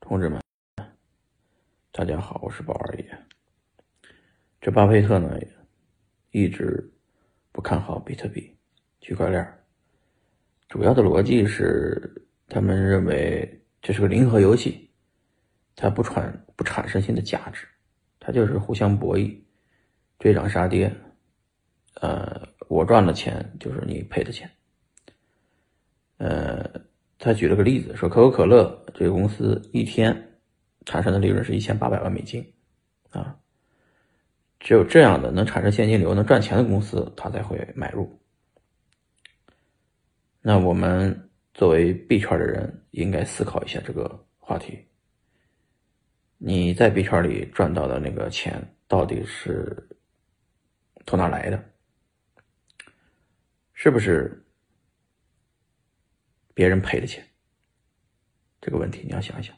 同志们，大家好，我是宝二爷。这巴菲特呢，一直不看好比特币、区块链，主要的逻辑是，他们认为这是个零和游戏，它不产不产生新的价值，它就是互相博弈，追涨杀跌。呃，我赚的钱就是你赔的钱。呃。他举了个例子，说可口可乐这个公司一天产生的利润是一千八百万美金，啊，只有这样的能产生现金流、能赚钱的公司，他才会买入。那我们作为币圈的人，应该思考一下这个话题：你在币圈里赚到的那个钱，到底是从哪来的？是不是？别人赔的钱，这个问题你要想一想。